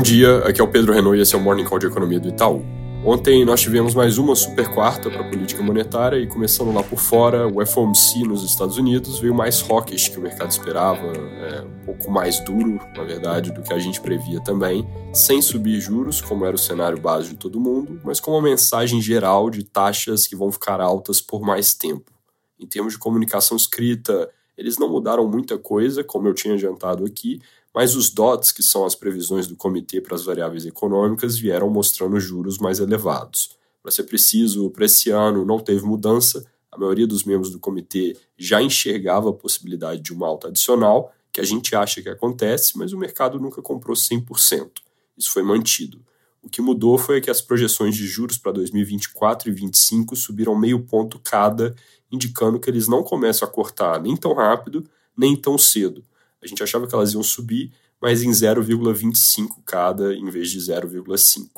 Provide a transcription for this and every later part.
Bom dia, aqui é o Pedro Renault e esse é o Morning Call de Economia do Itaú. Ontem nós tivemos mais uma super quarta para a política monetária e começando lá por fora, o FOMC nos Estados Unidos veio mais hawkish que o mercado esperava, é, um pouco mais duro, na verdade, do que a gente previa também, sem subir juros, como era o cenário base de todo mundo, mas com uma mensagem geral de taxas que vão ficar altas por mais tempo. Em termos de comunicação escrita, eles não mudaram muita coisa, como eu tinha adiantado aqui, mas os DOTs, que são as previsões do comitê para as variáveis econômicas, vieram mostrando juros mais elevados. Para ser preciso, para esse ano não teve mudança, a maioria dos membros do comitê já enxergava a possibilidade de uma alta adicional, que a gente acha que acontece, mas o mercado nunca comprou 100%. Isso foi mantido. O que mudou foi que as projeções de juros para 2024 e 2025 subiram meio ponto cada, indicando que eles não começam a cortar nem tão rápido, nem tão cedo. A gente achava que elas iam subir, mas em 0,25 cada em vez de 0,5.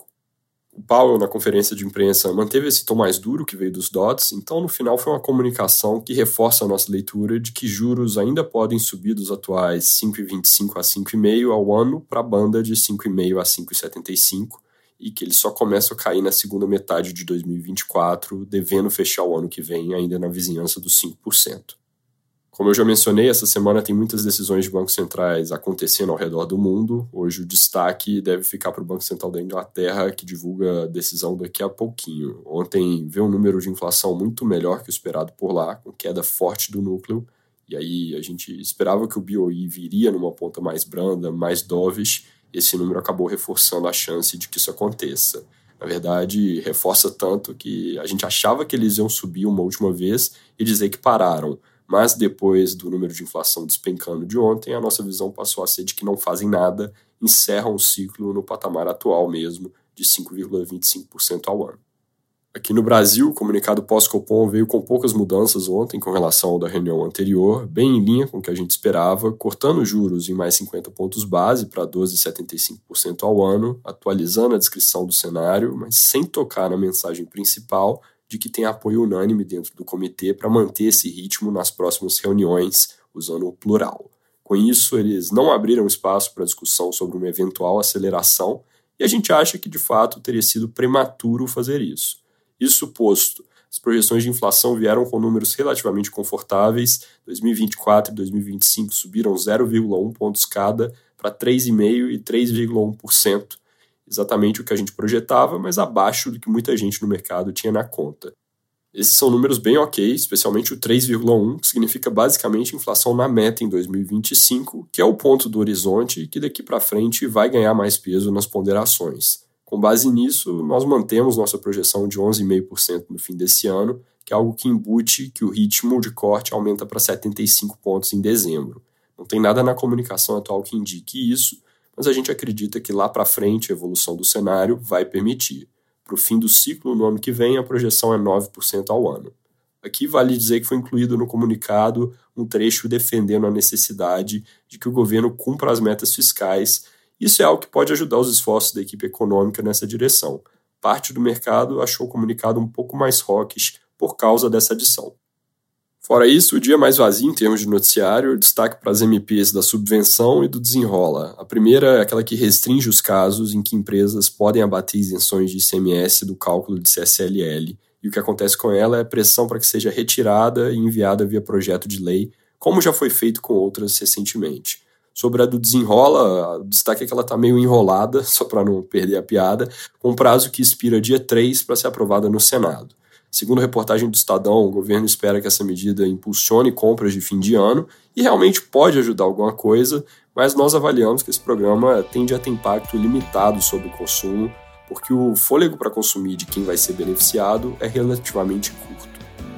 O Powell, na conferência de imprensa, manteve esse tom mais duro que veio dos DOTs, então no final foi uma comunicação que reforça a nossa leitura de que juros ainda podem subir dos atuais 5,25 a 5,5 ao ano para a banda de 5,5 a 5,75 e que eles só começam a cair na segunda metade de 2024, devendo fechar o ano que vem ainda na vizinhança dos 5%. Como eu já mencionei, essa semana tem muitas decisões de bancos centrais acontecendo ao redor do mundo. Hoje o destaque deve ficar para o Banco Central da Inglaterra, que divulga a decisão daqui a pouquinho. Ontem veio um número de inflação muito melhor que o esperado por lá, com queda forte do núcleo. E aí a gente esperava que o BOE viria numa ponta mais branda, mais dovish. Esse número acabou reforçando a chance de que isso aconteça. Na verdade, reforça tanto que a gente achava que eles iam subir uma última vez e dizer que pararam mas depois do número de inflação despencando de ontem, a nossa visão passou a ser de que não fazem nada, encerram o ciclo no patamar atual mesmo, de 5,25% ao ano. Aqui no Brasil, o comunicado pós-Copom veio com poucas mudanças ontem com relação ao da reunião anterior, bem em linha com o que a gente esperava, cortando juros em mais 50 pontos base para 12,75% ao ano, atualizando a descrição do cenário, mas sem tocar na mensagem principal, de que tem apoio unânime dentro do comitê para manter esse ritmo nas próximas reuniões, usando o plural. Com isso, eles não abriram espaço para discussão sobre uma eventual aceleração, e a gente acha que de fato teria sido prematuro fazer isso. Isso posto, as projeções de inflação vieram com números relativamente confortáveis. 2024 e 2025 subiram 0,1 pontos cada para 3,5% e 3,1%, exatamente o que a gente projetava, mas abaixo do que muita gente no mercado tinha na conta. Esses são números bem ok, especialmente o 3,1, que significa basicamente inflação na meta em 2025, que é o ponto do horizonte que daqui para frente vai ganhar mais peso nas ponderações. Com base nisso, nós mantemos nossa projeção de 11,5% no fim desse ano, que é algo que embute que o ritmo de corte aumenta para 75 pontos em dezembro. Não tem nada na comunicação atual que indique isso, mas a gente acredita que lá para frente a evolução do cenário vai permitir. Para o fim do ciclo, no ano que vem, a projeção é 9% ao ano. Aqui vale dizer que foi incluído no comunicado um trecho defendendo a necessidade de que o governo cumpra as metas fiscais. Isso é algo que pode ajudar os esforços da equipe econômica nessa direção. Parte do mercado achou o comunicado um pouco mais rockish por causa dessa adição. Fora isso, o dia mais vazio em termos de noticiário, destaque para as MPs da subvenção e do desenrola. A primeira é aquela que restringe os casos em que empresas podem abater isenções de ICMS do cálculo de CSLL, e o que acontece com ela é pressão para que seja retirada e enviada via projeto de lei, como já foi feito com outras recentemente. Sobre a do desenrola, o destaque é que ela está meio enrolada, só para não perder a piada, com um prazo que expira dia 3 para ser aprovada no Senado. Segundo reportagem do Estadão, o governo espera que essa medida impulsione compras de fim de ano e realmente pode ajudar alguma coisa, mas nós avaliamos que esse programa tende a ter impacto limitado sobre o consumo, porque o fôlego para consumir de quem vai ser beneficiado é relativamente curto.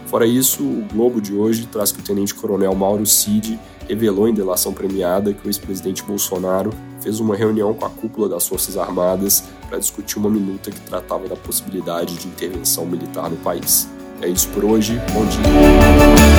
Fora isso, o Globo de hoje traz que o tenente-coronel Mauro Cid revelou em delação premiada que o ex-presidente Bolsonaro fez uma reunião com a cúpula das Forças Armadas para discutir uma minuta que tratava da possibilidade de intervenção militar no país. É isso por hoje, bom dia.